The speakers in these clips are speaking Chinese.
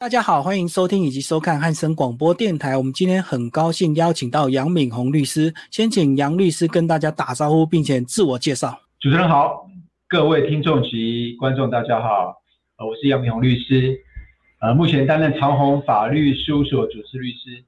大家好，欢迎收听以及收看汉声广播电台。我们今天很高兴邀请到杨敏红律师，先请杨律师跟大家打招呼，并且自我介绍。主持人好，各位听众及观众大家好，呃，我是杨敏红律师，呃，目前担任长虹法律事务所主持律师。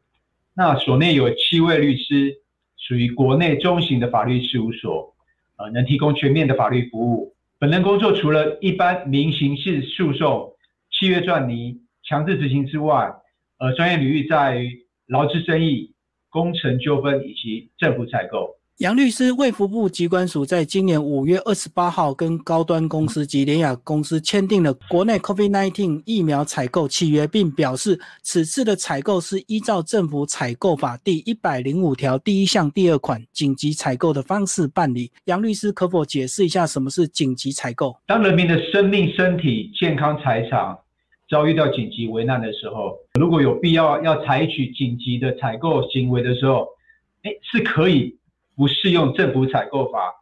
那所内有七位律师，属于国内中型的法律事务所，呃，能提供全面的法律服务。本人工作除了一般民刑事诉讼、契约撰拟。强制执行之外，呃，专业领域在于劳资争议、工程纠纷以及政府采购。杨律师，卫福部机关署在今年五月二十八号跟高端公司及联雅公司签订了国内 COVID-19 疫苗采购契约，并表示此次的采购是依照政府采购法第一百零五条第一项第二款紧急采购的方式办理。杨律师，可否解释一下什么是紧急采购？当人民的生命、身体健康、财产。遭遇到紧急危难的时候，如果有必要要采取紧急的采购行为的时候，哎，是可以不适用政府采购法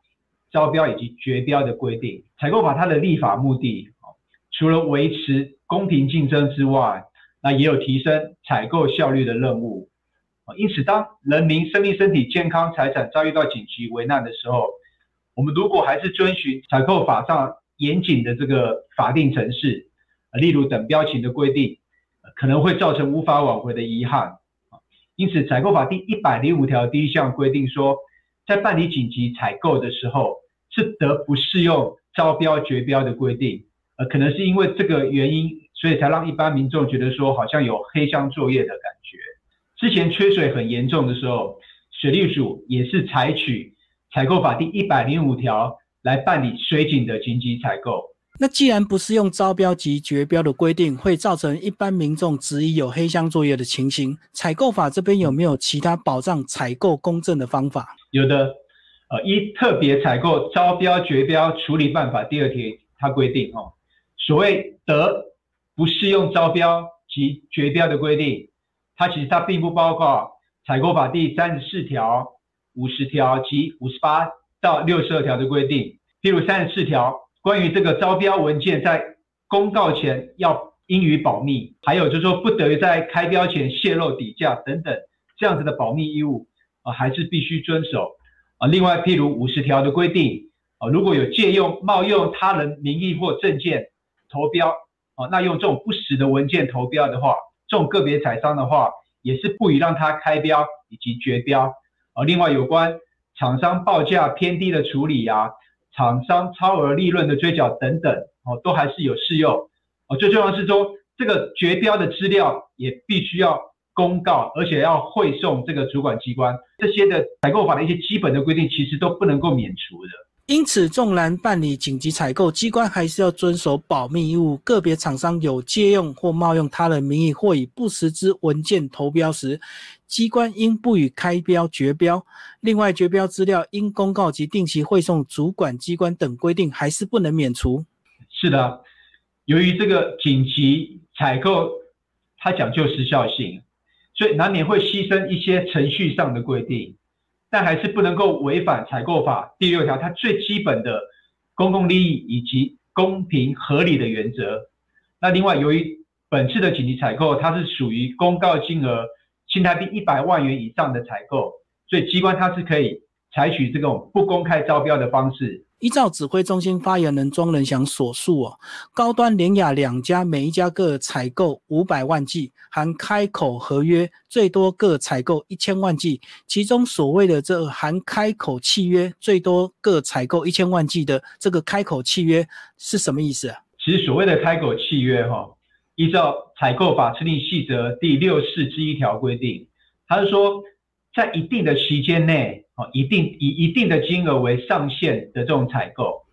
招标以及绝标的规定。采购法它的立法目的，除了维持公平竞争之外，那也有提升采购效率的任务。因此，当人民生命、身体健康、财产遭遇到紧急危难的时候，我们如果还是遵循采购法上严谨的这个法定程序。例如等标情的规定，可能会造成无法挽回的遗憾因此，采购法第一百零五条第一项规定说，在办理紧急采购的时候，是得不适用招标绝标的规定。呃，可能是因为这个原因，所以才让一般民众觉得说，好像有黑箱作业的感觉。之前缺水很严重的时候，水利署也是采取采购法第一百零五条来办理水井的紧急采购。那既然不是用招标及绝标的规定，会造成一般民众质疑有黑箱作业的情形。采购法这边有没有其他保障采购公正的方法？有的，呃，一特别采购招标绝标处理办法第二条，它规定哦，所谓得不适用招标及绝标的规定，它其实它并不包括采购法第三十四条、五十条及五十八到六十二条的规定。譬如三十四条。关于这个招标文件在公告前要应予保密，还有就是说不得在开标前泄露底价等等这样子的保密义务啊，还是必须遵守啊。另外，譬如五十条的规定啊，如果有借用冒用他人名义或证件投标啊，那用这种不实的文件投标的话，这种个别采商的话，也是不予让他开标以及绝标啊。另外，有关厂商报价偏低的处理呀。厂商超额利润的追缴等等，哦，都还是有适用。哦，最重要是说，这个绝标的资料也必须要公告，而且要汇送这个主管机关。这些的采购法的一些基本的规定，其实都不能够免除的。因此，纵然办理紧急采购，机关还是要遵守保密义务。个别厂商有借用或冒用他人名义，或以不实之文件投标时，机关应不予开标、绝标。另外，绝标资料应公告及定期汇送主管机关等规定，还是不能免除。是的，由于这个紧急采购它讲究时效性，所以难免会牺牲一些程序上的规定。但还是不能够违反采购法第六条，它最基本的公共利益以及公平合理的原则。那另外，由于本次的紧急采购，它是属于公告金额新台币一百万元以上的采购，所以机关它是可以采取这种不公开招标的方式。依照指挥中心发言人庄仁祥所述，哦，高端、联雅两家每一家各采购五百万剂，含开口合约，最多各采购一千万剂。其中所谓的这含开口契约，最多各采购一千万剂的这个开口契约是什么意思啊？其实所谓的开口契约，哈，依照采购法制定细则第六四之一条规定，它是说在一定的期间内。一定以一定的金额为上限的这种采购，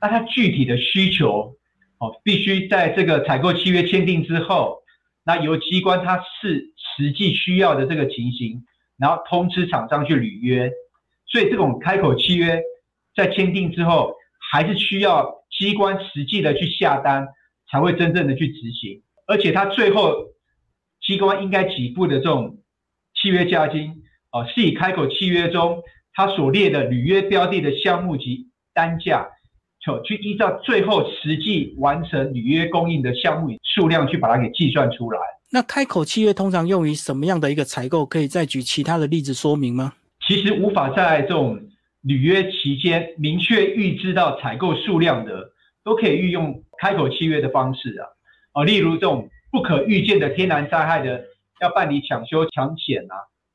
那它具体的需求哦，必须在这个采购契约签订之后，那由机关它是实际需要的这个情形，然后通知厂商去履约。所以这种开口契约在签订之后，还是需要机关实际的去下单，才会真正的去执行。而且它最后机关应该给付的这种契约价金。哦，是以开口契约中他所列的履约标的的项目及单价就去依照最后实际完成履约供应的项目数量去把它给计算出来。那开口契约通常用于什么样的一个采购？可以再举其他的例子说明吗？其实无法在这种履约期间明确预知到采购数量的，都可以运用开口契约的方式啊。哦，例如这种不可预见的天然灾害的，要办理抢修抢险啊。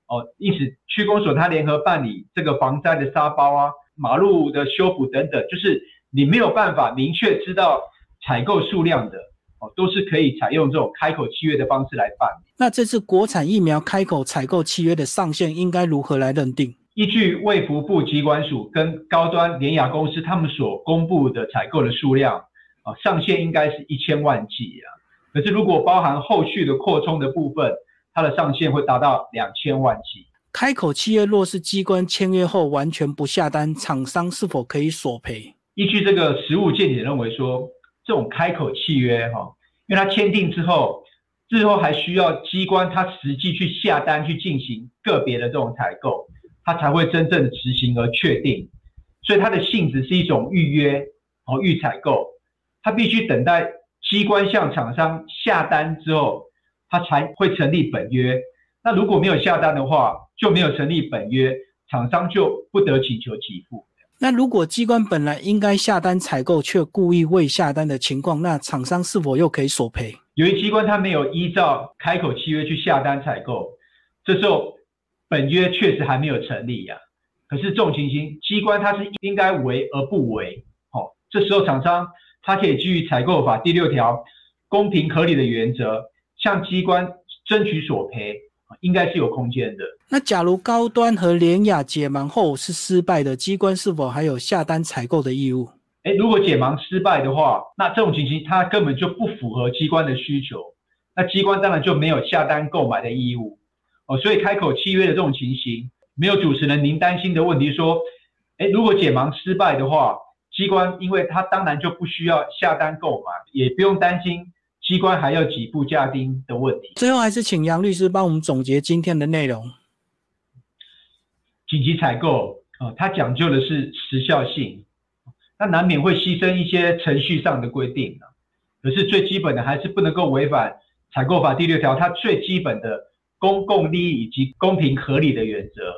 哦，因此区公所它联合办理这个防灾的沙包啊、马路的修补等等，就是你没有办法明确知道采购数量的，哦，都是可以采用这种开口契约的方式来办理。那这次国产疫苗开口采购契约的上限应该如何来认定？依据卫福部机关署跟高端联雅公司他们所公布的采购的数量，啊，上限应该是一千万剂啊。可是如果包含后续的扩充的部分，它的上限会达到两千万剂。开口契约若是机关签约后完全不下单，厂商是否可以索赔？依据这个实务见解认为说，这种开口契约哈，因为它签订之后，之后还需要机关它实际去下单去进行个别的这种采购，它才会真正的执行而确定。所以它的性质是一种预约哦预采购，它必须等待机关向厂商下单之后。他才会成立本约，那如果没有下单的话，就没有成立本约，厂商就不得请求给付。那如果机关本来应该下单采购，却故意未下单的情况，那厂商是否又可以索赔？由于机关他没有依照开口契约去下单采购，这时候本约确实还没有成立呀。可是这种情形，机关它是应该为而不为，好，这时候厂商他可以基于采购法第六条公平合理的原则。向机关争取索赔应该是有空间的。那假如高端和联雅解盲后是失败的，机关是否还有下单采购的义务？哎，如果解盲失败的话，那这种情形它根本就不符合机关的需求，那机关当然就没有下单购买的义务。哦，所以开口契约的这种情形，没有主持人您担心的问题，说，哎，如果解盲失败的话，机关因为它当然就不需要下单购买，也不用担心。机关还要几步价丁的问题。最后还是请杨律师帮我们总结今天的内容。紧急采购啊，它讲究的是时效性，那难免会牺牲一些程序上的规定啊。可是最基本的还是不能够违反采购法第六条，它最基本的公共利益以及公平合理的原则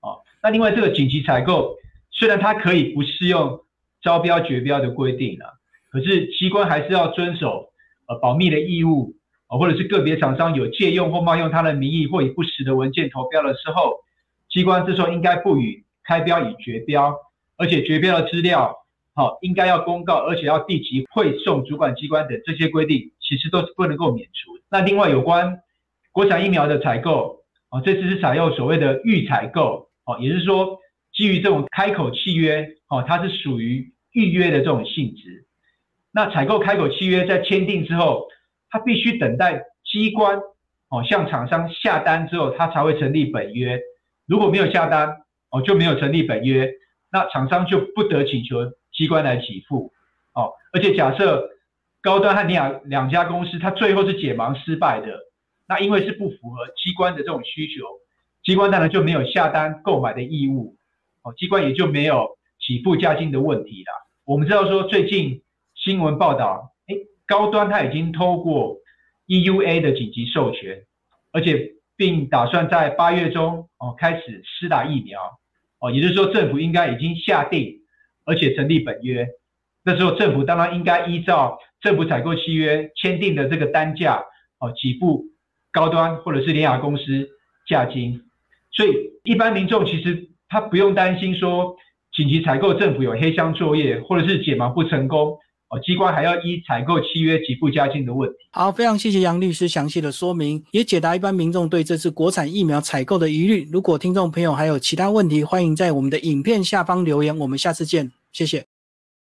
啊。那另外这个紧急采购虽然它可以不适用招标绝标的规定啊，可是机关还是要遵守。呃，保密的义务，啊，或者是个别厂商有借用或冒用他的名义或以不实的文件投标的时候，机关这时候应该不予开标以绝标，而且绝标的资料，好，应该要公告，而且要立即汇送主管机关等这些规定，其实都是不能够免除。那另外有关国产疫苗的采购，啊，这次是采用所谓的预采购，哦，也就是说基于这种开口契约，哦，它是属于预约的这种性质。那采购开口契约在签订之后，他必须等待机关哦向厂商下单之后，他才会成立本约。如果没有下单哦，就没有成立本约，那厂商就不得请求机关来给付哦。而且假设高端和尼亚两家公司，它最后是解盲失败的，那因为是不符合机关的这种需求，机关当然就没有下单购买的义务哦，机关也就没有起付价金的问题啦。我们知道说最近。新闻报道，哎，高端它已经透过 EUA 的紧急授权，而且并打算在八月中哦开始施打疫苗，哦，也就是说政府应该已经下定，而且成立本约，那时候政府当然应该依照政府采购契约签订的这个单价哦给付高端或者是联雅公司价金，所以一般民众其实他不用担心说紧急采购政府有黑箱作业，或者是解盲不成功。机关还要依采购契约给付加金的问题。好，非常谢谢杨律师详细的说明，也解答一般民众对这次国产疫苗采购的疑虑。如果听众朋友还有其他问题，欢迎在我们的影片下方留言。我们下次见，谢谢。